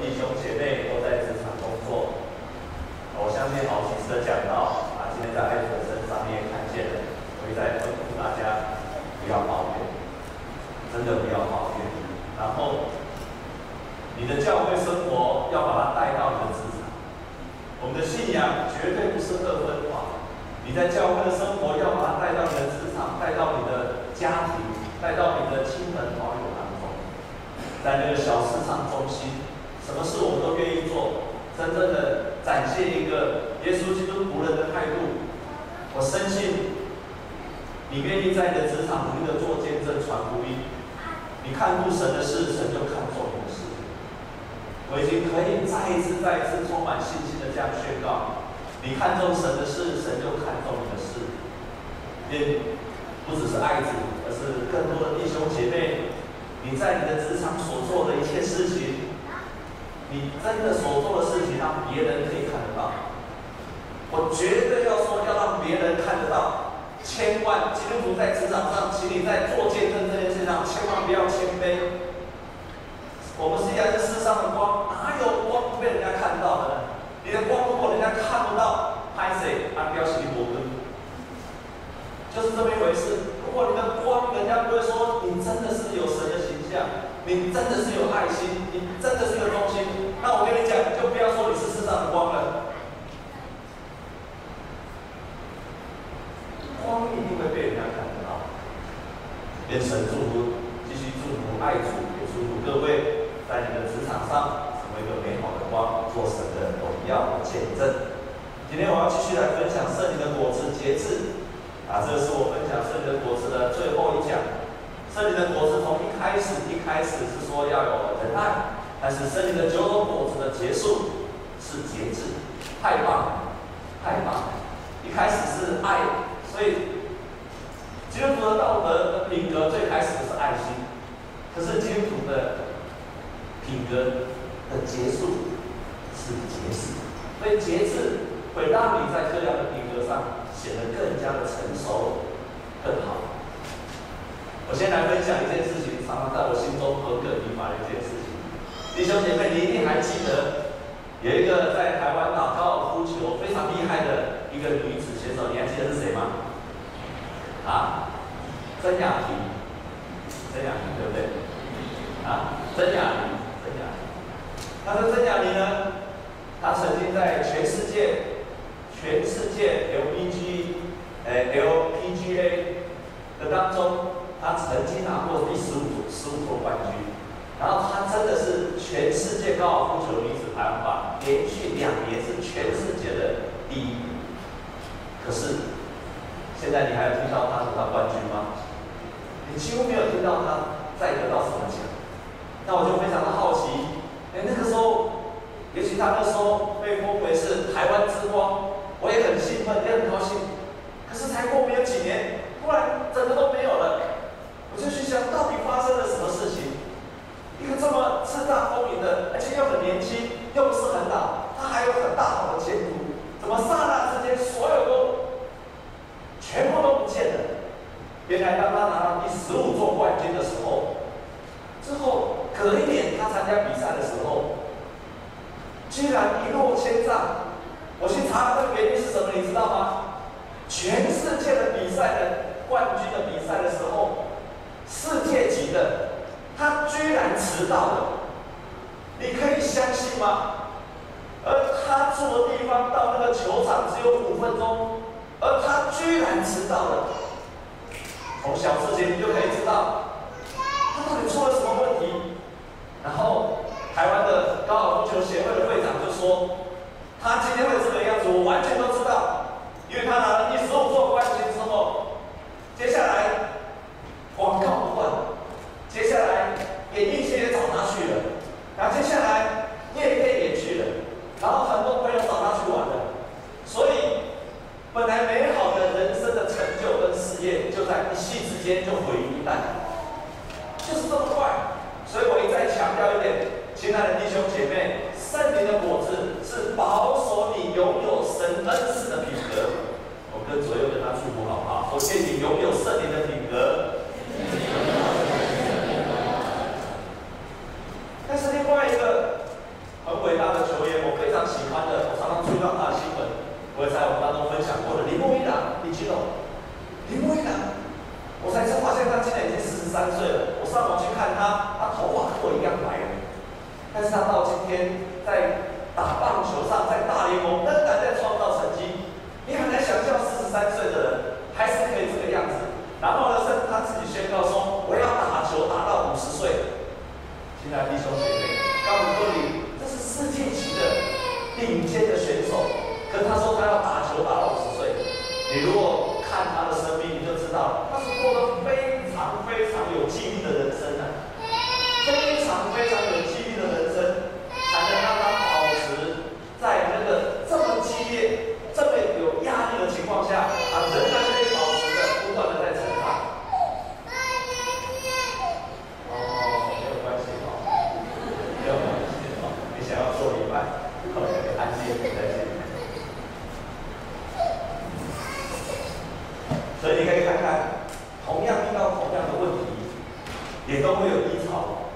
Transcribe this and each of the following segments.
弟兄姐妹都在职场工作，我相信好几次的讲到啊，今天在艾弗森上面看见了，我也在吩咐大家不要抱怨，真的不要抱怨。然后，你的教会生活要把它带到你的职场，我们的信仰绝对不是二分化。你在教会的生活要把它带到你的职场，带到你的家庭，带到你的亲朋好友当中，在那个小市场中心。什么事我们都愿意做，真正的展现一个耶稣基督仆人的态度。我深信，你愿意在你的职场努力的做见证、传福音。你看顾神的事，神就看重你的事。我已经可以再一次、再一次充满信心的这样宣告：你看重神的事，神就看重你的事。也不只是爱子，而是更多的弟兄姐妹，你在你的职场所做的一切事情。你真的所做的事情，让别人可以看得到。我绝对要说，要让别人看得到。千万基督徒在职场上，请你在做见证这件事上，千万不要谦卑。我们是在这世上的光，哪有光不被人家看到的呢？你的光如果人家看不到，拍谁？按标题博根，就是这么一回事。如果你的光，人家不会说你真的是有神的形象。你真的是有爱心，你真的是有忠心。那我跟你讲，就不要说你是世上的光了，光一定会被人家看得到。愿神祝福，继续祝福爱主，也祝福各位在你的职场上成为一个美好的光，做神的荣耀见证。今天我要继续来分享圣灵的果子节制，啊，这是我分享圣灵的果子的最后一讲。圣灵的果子从一开始，一开始是说要有仁爱，但是圣灵的九种果子的结束是节制，太棒了，太棒了！一开始是爱，所以基督徒的道德品格最开始是爱心，可是基督徒的品格的结束是节制，所以节制会让你在这样的品格上显得更加的成熟，更好。我先来分享一件事情，常常在我心中耿耿于怀的一件事情。弟兄姐妹，你一定还记得有一个在台湾打高尔夫球非常厉害的一个女子选手，你还记得是谁吗？啊，曾雅婷，曾雅婷对不对？啊，曾雅婷，曾雅婷。她说曾雅婷呢，她曾经在全世界，全世界 LPG，呃 LPGA 的当中。他曾经拿过第十五十五座冠军，然后他真的是全世界高尔夫球女子排行榜连续两年是全世界的第一。可是现在你还有听到他得到冠军吗？你几乎没有听到他再得到什么奖。那我就非常的好奇，哎，那个时候，也许他那时候被封为是台湾之光，我也很兴奋，也很高兴。可是才过没有几年，突然整个都没有了。我就去想到底发生了什么事情？一个这么叱咤风云的，而且又很年轻，又不是很老，他还有很大好的前途，怎么刹那之间所有都全部都不见了？原来当他拿到第十五座冠军的时候，之后隔一年他参加比赛的时候，居然一落千丈。我去查这个原因是什么，你知道吗？全世界的比赛的冠军的比赛的时候。的，他居然迟到了，你可以相信吗？而他住的地方到那个球场只有五分钟，而他居然迟到了。从小事情你就可以知道，他到底出了什么问题。然后台湾的高尔夫球协会的会长就说，他今天会这个样子，我完全都知道，因为他拿了第十五座冠军之后，接下来。广告不断，接下来演艺圈也找他去了，然后接下来业配也去了，然后很多朋友找他去玩了，所以本来美好的人生的成就跟事业，就在一夕之间就毁于一旦，就是这么快。所以我一再强调一点，亲爱的弟兄姐妹，圣灵的果子是保守你拥有神恩赐的品格。我跟左右跟他祝福好不好？我愿你拥有圣灵的品格。但是另外一个，但是他到今天在打棒球上，在大联盟仍然在创造成绩。你很难想象四十三岁的人还是可以这个样子。然后呢，甚至他自己宣告说：“我要打球打到五十岁。”亲爱的弟兄姐妹，告诉各位，这是世界级的顶尖的选手。可他说他要打球打到五十岁。你如果看他的生命，你就知道他是过得非常非常有纪律的人生啊，非常非常有纪律的人生，才能让他保持在那个这么激烈、这么有压力的情况下，他仍然可以保持着不断的在成长。哦，没有关系哦，没有关系哦，你想要做一半，可以安静一下。所以你可以看看，同样遇到同样的问题，也都会有低潮。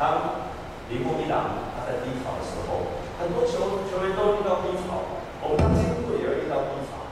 当铃木一朗他在低潮的时候，很多球球员都遇到低潮，我们当今天也会遇到低潮。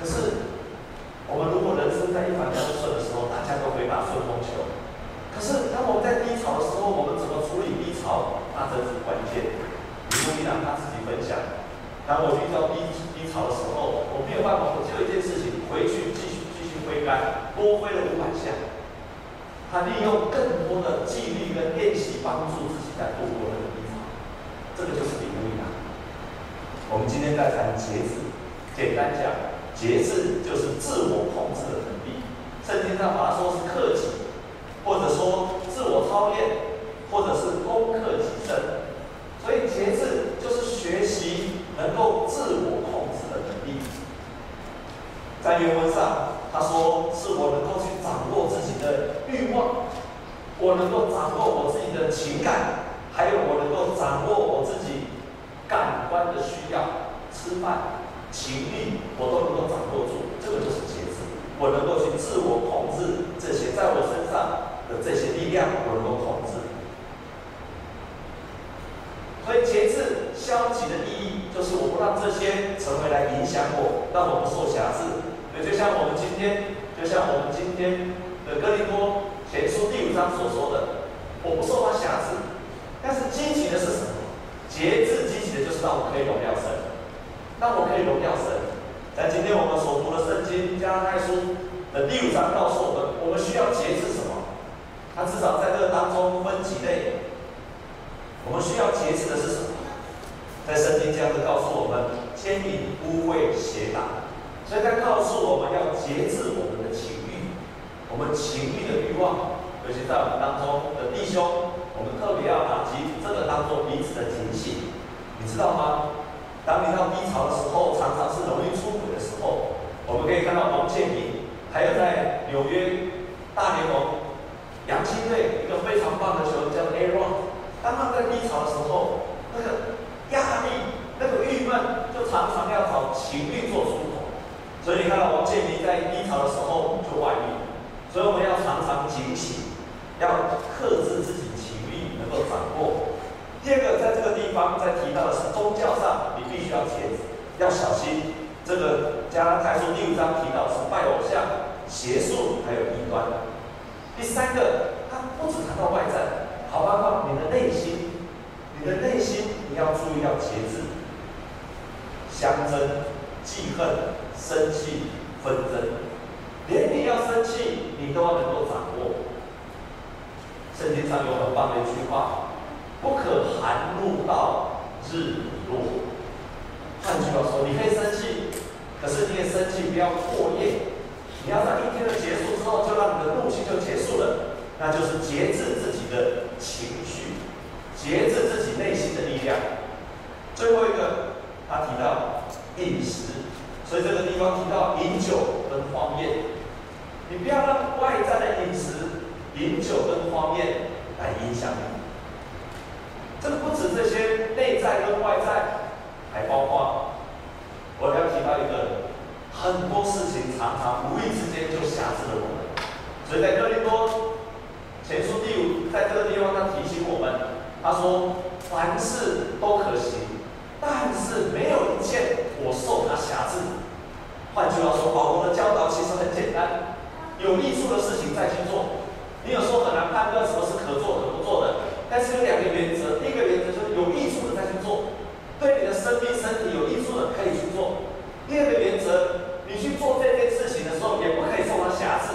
可是，我们如果人生在一帆风顺的时候，大家都会打顺风球。可是，当我们在低潮的时候，我们怎么处理低潮？那真是关键。铃木一朗他自己分享，当我遇到低低潮的时候，我没有办法，我只有一件事情，回去继续。挥杆多挥了五百下，他利用更多的纪律跟练习帮助自己在度过那个低潮，这个就是领悟啊。我们今天在谈节制，简单讲，节制就是自我控制的能力。圣经上把它说是克己，或者说自我操练，或者是攻克己身。所以节制就是学习能够自我控制的能力。在原文上。他说：“是我能够去掌握自己的欲望，我能够掌握我自己的情感，还有我能够掌握我自己感官的需要，吃饭、情欲，我都能够掌握住。这个就是节制。我能够去自我控制这些在我身上的这些力量，我能够控制。所以节制消极的意义，就是我不让这些成为来影响我，让我不受辖制。”对就像我们今天，就像我们今天的哥林多前书第五章所说的，我不受他辖制，但是积极的是什么？节制积极的就是让我可以荣耀神，让我可以荣耀神。在今天我们所读的圣经加拉太书的第五章告诉我们，我们需要节制什么？他至少在这当中分几类，我们需要节制的是什么？在圣经这样子告诉我们：奸淫、污秽、邪荡。所以他告诉我们要节制我们的情欲，我们情欲的欲望，尤其在我们当中的弟兄，我们特别要把基这个当做彼此的警醒，你知道吗？当你到低潮的时候，常常是容易出轨的时候。我们可以看到王建民，还有在纽约大联盟洋基队一个非常棒的球员叫 Aaron，当他在低潮的时候，那个压力、那个郁闷，就常常要找情欲做出口。所以你看到王建民在低潮的时候就外遇，所以我们要常常警醒，要克制自己情欲，能够掌握。第二个，在这个地方在提到的是宗教上，你必须要节制，要小心。这个加拉太书第五章提到是拜偶像、邪术还有异端。第三个，他不止谈到外在，好包括你的内心，你的内心你要注意要节制，相争、记恨。生气、纷争，连你要生气，你都要能够掌握。圣经上有很棒的一句话：“不可含怒到日落。”换句话说，你可以生气，可是你也生气不要过夜。你要在一天的结束之后，就让你的怒气就结束了，那就是节制自己的情绪，节制自己内心的力量。最后一个，他提到饮食。所以这个地方提到饮酒跟荒宴，你不要让外在的饮食、饮酒跟荒宴来影响你。这个不止这些内在跟外在，还包括我要提到一个，很多事情常常无意之间就辖制了我们。所以在哥林多前书第五，在这个地方他提醒我们，他说凡事都可行。但是没有一件我受他辖制。换句话说，保罗的教导其实很简单，有益处的事情再去做。你有时候很难判断什么是可做可不做的，但是有两个原则，第一个原则就是有艺术的再去做，对你的生命身体有艺术的可以去做。第二个原则，你去做这件事情的时候，也不可以受到瑕疵。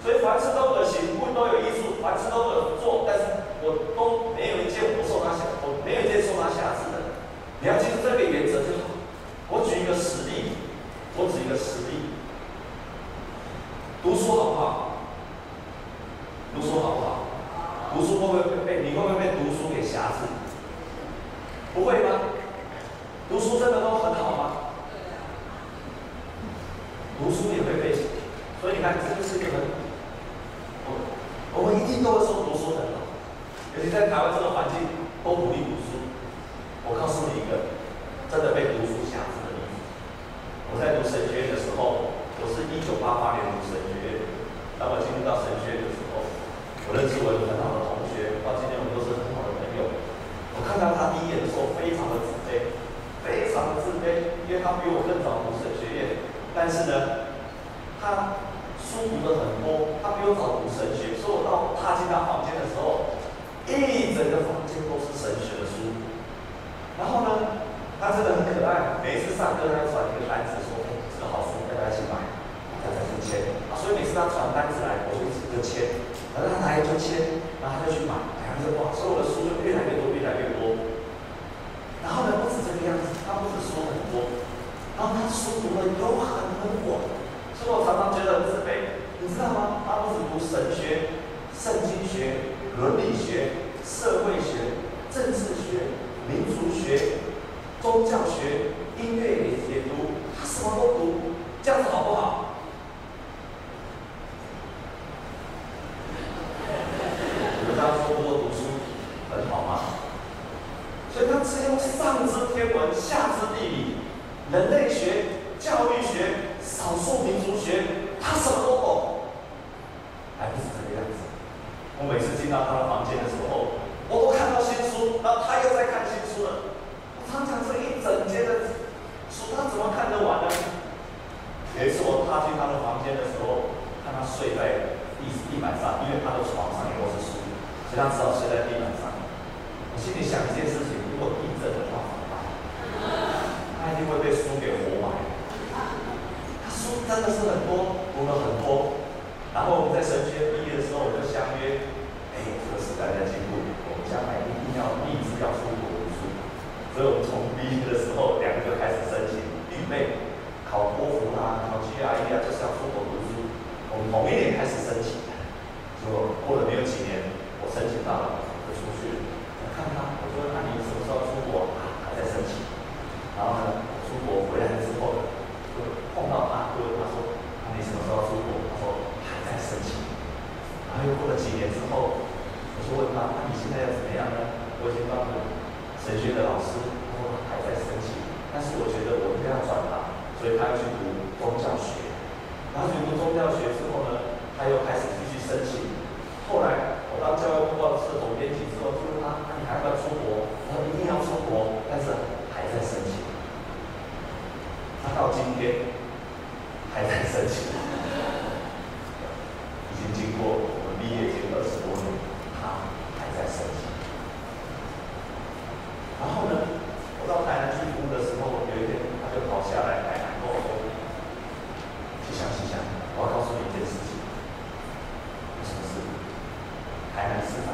所以凡事都可行，不都有艺术，凡事都有做，但是我都没有一件不受他想我，没有一件受他瑕疵的。你要记住这个原则就好。我举一个实例，我举一个实例。读书好不好？读书真的都很好吗？读书也会被，所以你看，这就是一个很，我我们一定都会说读书很好，尤其在台湾这个环境，都努力读书。我告诉你一个，真的被读书瑕疵的例子。我在读神学院的时候，我是一九八八年读神学院，当我进入到神学院的时候，我认识我一个很好的同学，到今天我们都是很好的朋友。我看到他第一眼的时候，非常的自卑，非常的自卑，因为比我更早读神学院。但是呢，他书读的很多，他比我早读神学，所以我到他进到房间的时候，一整个房间都是神学的书。然后呢，他真的很可爱，每一次上课他就传一个单子说：“哎，这个好书，大家一起买，大家去签。”啊，所以每次他传单子来，我就就签，然后他来就签，然后他就去买，然后就哇，所有的书就越来越多，越来越多。然后呢，不止这个样子，他不止书很多。然后他书读的又很很广，所以我常常觉得很自卑，你知道吗？他不止读神学、圣经学、伦理学、社会学、政治学、民族学、宗教学、音乐也也读，他什么都读，这样子好不好？你们这样说，多读书很好吗？所以他是用上知天文，下知地理。人类学、教育学、少数民族学，他什么都懂，还不是这个样子。我每次进到他的房间的时候，我都看到新书，然后他又在看新书了。我常常这一整间的书，他怎么看得完呢？有一次我踏进他的房间的时候，看他睡在地地板上，因为他的床上也都是书，所以他只好睡在地板上。我心里想一件事情：如果地震的话。他一定会被书给活埋。他书真的是很多，读了很多。然后我们在神毕业的时候，我们就相约，哎，这个时代在进步，我们将来一定要立志要出国读书。所以我们从毕业的时候，两个就开始申请预备考托福啊，考 GRE 啊，就是要出国读书。我们同一年开始申请，结果过了没有几年，我申请到了，就出去了。我看他，我说那你什么时候出国？啊，还在申请。然后呢，出国回来之后，就碰到他，就问他说：“那你什么时候出国？”他说：“还在申请。”然后又过了几年之后，我就问他：“那你现在要怎么样呢？”我已经当了神学的老师，他还在申请，但是我觉得我应该要转行，所以他要去读宗教学。然后去读宗教学之后呢，他又开始继续申请。后来我当教育部报社总编辑之后，就问他：“那你还要不要出国？”他说：“一定要出国，但是还在申请。”他到今天还在申请，已经经过我们毕业已经二十多年，他还在申请。然后呢，我到台南去服务的时候，有一天他就跑下来台南跟我说：“去想去想，我要告诉你一件事情。”什么事？台南市长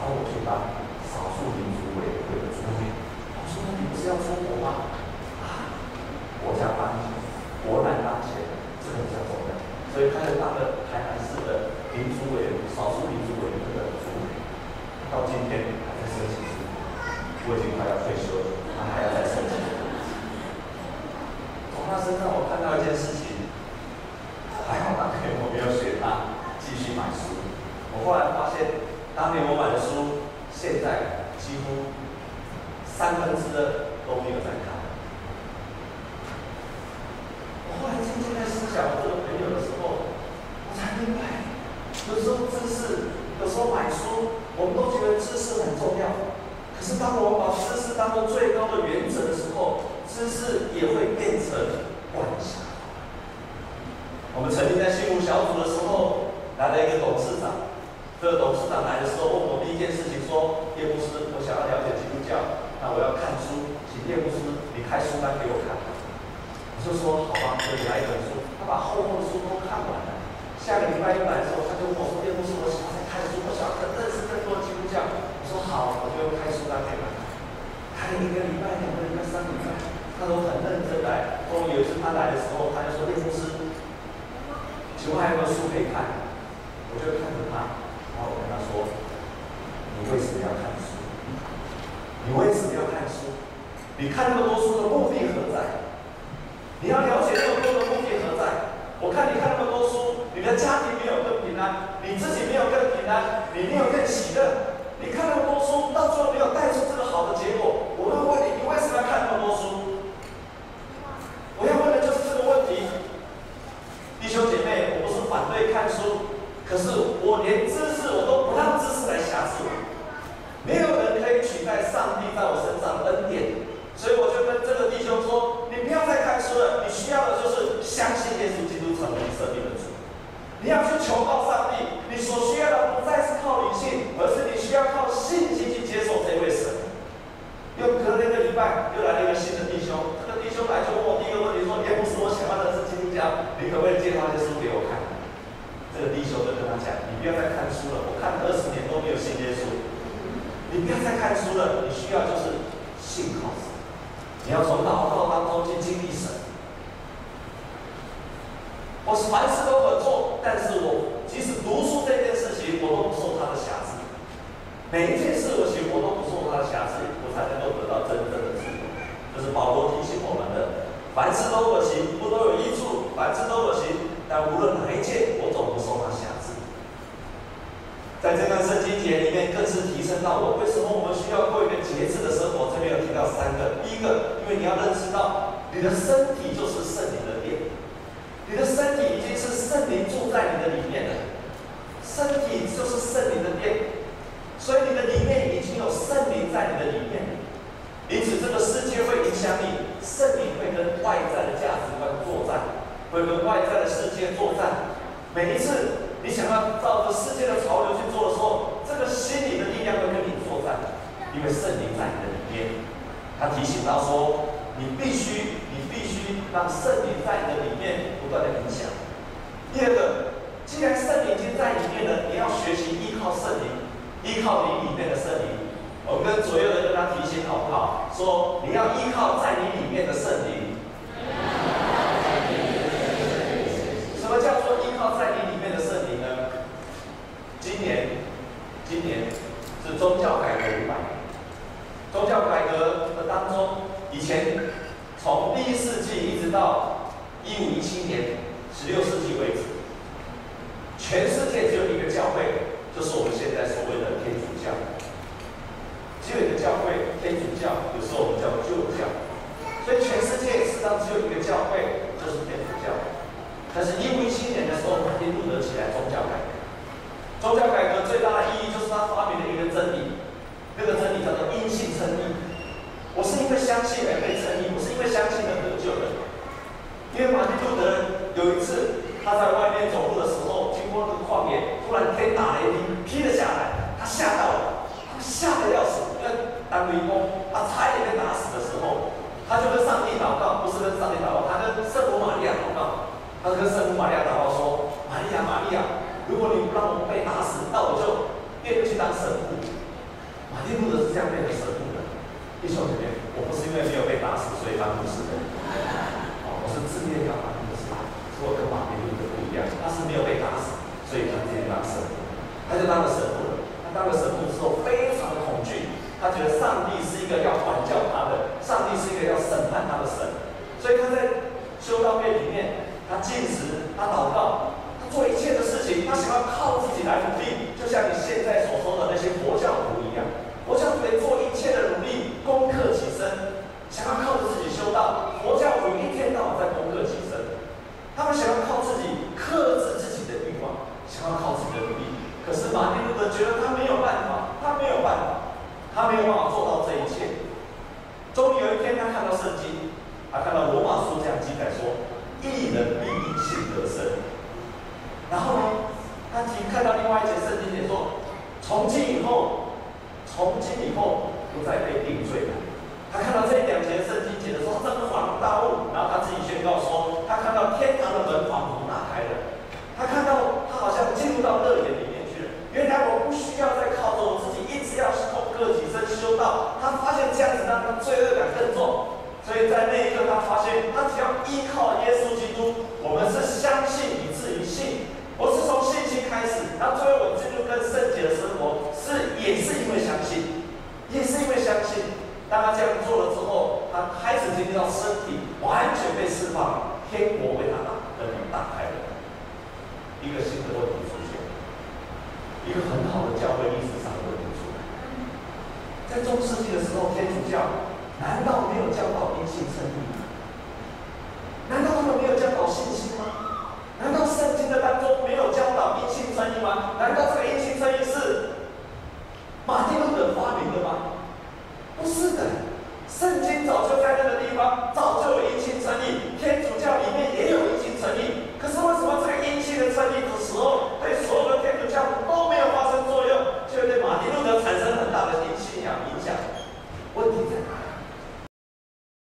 找我去当少数民族委员会的主委。我说：“那你不是要出国吗？”国家当前，国难当前，这个比较重要，所以他就当了台南市的民族委员、少数民族委员会的主委，到今天还在申请书，我已经快要退休了，他还要再申请。从他身上我看到一件事情，还好当年我没有学他继续买书。我后来，当年我买的书，现在几乎三分之二都没有在看。我后来渐渐在思想我这个朋友的时候，我才明白，有时候知识，有时候买书，我们都觉得知识很重要。可是当我们把知识当做最高的原则的时候，知识也会变成观想。我们曾经在信务小组的时候，来了一个董事长。这个董事长来的时候，问我第一件事情说：“叶牧师，我想要了解基督教，那我要看书，请叶牧师你开书单给我看。”我：“就说好吧，那你来一本书，他把厚厚的书都看完了。下个礼拜一来的时候，他就跟我说：“叶牧师，我想要看书，我想要认识更多基督教。”我说：“好，我就开书单给他看。”看了一个礼拜、两个礼拜、三个礼拜，他都很认真来。终于有一次他来的时候，他就说：“叶牧师，请问还有没有书可以看？”我就看着他，然后我跟他说：“你为什么要看书？你为什么要看书？你看那么多书的目的何在？你要了解那么多的目的何在？”我看你看那么多书，你的家庭没有更平安，你自己没有更平安，你没有更喜乐。你看那么多书，到最后没有带出这个好的结果。我要问你，你为什么要看那么多书？我要问的就是这个问题。弟兄姐妹，我不是反对看书，可是我连知识我都不让知识来辖制我。没有人可以取代上帝在我身上的，所以我就跟这个弟兄说：你不要再看书了，你需要的就是相信耶稣基督。成为你生命的主，你要去求告上帝，你所需要的不再是靠理性，而是你需要靠信心去接受这位神。又隔了一个礼拜，又来了一个新的弟兄，这个弟兄来就问我第一个问题说：“耶牧师，我想要的是基督教，你可不可以介绍一些书给我看？”这个弟兄就跟他讲：“你不要再看书了，我看了二十年都没有信耶稣。你不要再看书了，你需要就是信靠神，你要从祷告当中去经历神。”我是凡事都可做，但是我即使读书这件事情，我都不受它的辖制。每一件事我行，我都不受它的辖制，我才能够得到真正的自由。这是保罗提醒我们的：凡事都可行，不都有益处；凡事都可行，但无论哪一件，在这段圣经节里面，更是提升到我为什么我们需要过一个节制的生活。这边有提到三个：第一个，因为你要认识到你的身体就是圣灵的殿。你的身体已经是圣灵住在你的里面了，身体就是圣灵的殿，所以你的里面已经有圣灵在你的里面。因此，这个世界会影响你，圣灵会跟外在的价值观作战，会跟外在的世界作战。每一次你想要照着世界的潮流去做的时候，这个心理的力量会跟你作战，因为圣灵在你的里面。他提醒他说：“你必须。”你必须让圣灵在你的里面不断的影响。第二个，既然圣灵已经在里面了，你要学习依靠圣灵，依靠你里面的圣灵。我们跟左右的跟他提醒好不好？说你要依靠在你里面的圣灵。什么叫做依靠在你里面的圣灵呢？今年，今年是宗教改革五百年。宗教改革的当中，以前。从第一世纪一直到一五一七年，十六世纪为止，全世界只有一个教会，就是我们现在所谓的天主教。只有一个教会，天主教，有时候我们叫旧教。所以全世界实上只有一个教会，就是天主教。但是，一五一七年的时候，马丁路德起来宗教改革。宗教改革最大的意义就是他发明了一个真理，那个真理叫做因信称义。我是因为相信而被称义，不是因为相信而得救的。因为马丁路德有一次他在外面走路的时候，经过那个旷野，突然天打雷劈，劈了下来，他吓到了，他吓得要死。因为当雷公，他差一点被打死的时候，他就跟上帝祷告，不是跟上帝祷告，他跟圣母玛利亚祷告。他跟圣母玛利亚祷告说：“玛利亚，玛利亚，如果你不让我被打死，那我就变去当神父。”马丁路德是这样变的神父。弟兄姐妹，我不是因为没有被打死所以当牧师的，哦，我是自愿当牧师，是我跟马丁路德不一样，他是没有被打死，所以他自愿当神父，他就当了神父了。他当了神父之后非常的恐惧，他觉得上帝是一个要管教他的，上帝是一个要审判他的神，所以他在修道院里面，他禁食，他祷告，从今以后不再被定罪了。他看到这一两节圣经节的时候，他真的恍然大悟，然后他自己宣告说，他看到天堂的门仿佛打开了，他看到他好像进入到乐园里面去了。原来我不需要再靠着我自己，一直要是通过几生修道。他发现这样子让他罪恶感更重，所以在那一刻他发现，他只要依靠耶稣基督，我们是相信以至于信。我是从信心开始，然后最后我进入更圣洁的生活，也是因为相信，也是因为相信。当他这样做了之后，他开始经历到身体完全被释放，天国为他打的门打开了，一个新的问题出现，一个很好的教会历史上的问题出来。在中世纪的时候，天主教。难道没有教导因信称义吗？难道他们没有教导信心吗？难道圣经的当中